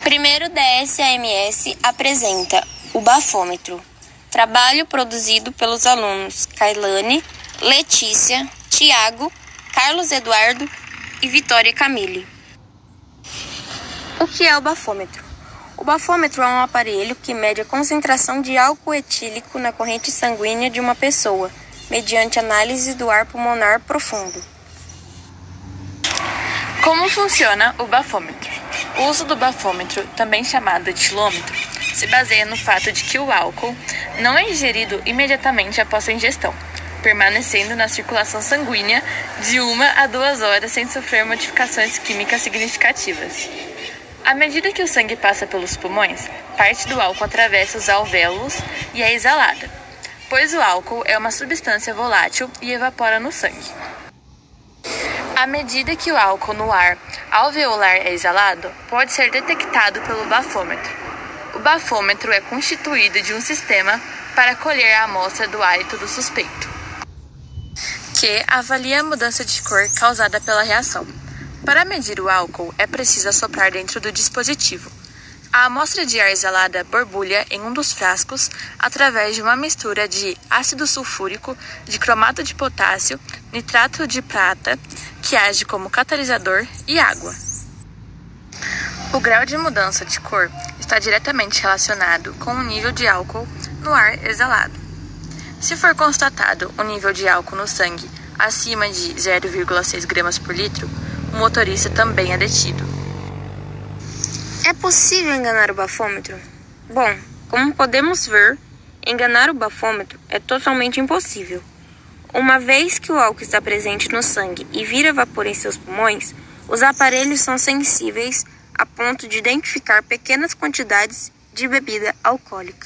Primeiro DSAMS apresenta o bafômetro, trabalho produzido pelos alunos Kailane, Letícia, Tiago, Carlos Eduardo e Vitória Camille. O que é o bafômetro? O bafômetro é um aparelho que mede a concentração de álcool etílico na corrente sanguínea de uma pessoa, mediante análise do ar pulmonar profundo. Como funciona o bafômetro? O uso do bafômetro, também chamado etilômetro, se baseia no fato de que o álcool não é ingerido imediatamente após a ingestão, permanecendo na circulação sanguínea de uma a duas horas sem sofrer modificações químicas significativas. À medida que o sangue passa pelos pulmões, parte do álcool atravessa os alvéolos e é exalada, pois o álcool é uma substância volátil e evapora no sangue. À medida que o álcool no ar alveolar é exalado, pode ser detectado pelo bafômetro. O bafômetro é constituído de um sistema para colher a amostra do hálito do suspeito, que avalia a mudança de cor causada pela reação. Para medir o álcool, é preciso assoprar dentro do dispositivo. A amostra de ar exalada borbulha em um dos frascos através de uma mistura de ácido sulfúrico, de cromato de potássio, nitrato de prata, que age como catalisador, e água. O grau de mudança de cor está diretamente relacionado com o nível de álcool no ar exalado. Se for constatado o nível de álcool no sangue acima de 0,6 gramas por litro, o motorista também é detido. É possível enganar o bafômetro? Bom, como podemos ver, enganar o bafômetro é totalmente impossível. Uma vez que o álcool está presente no sangue e vira vapor em seus pulmões, os aparelhos são sensíveis a ponto de identificar pequenas quantidades de bebida alcoólica.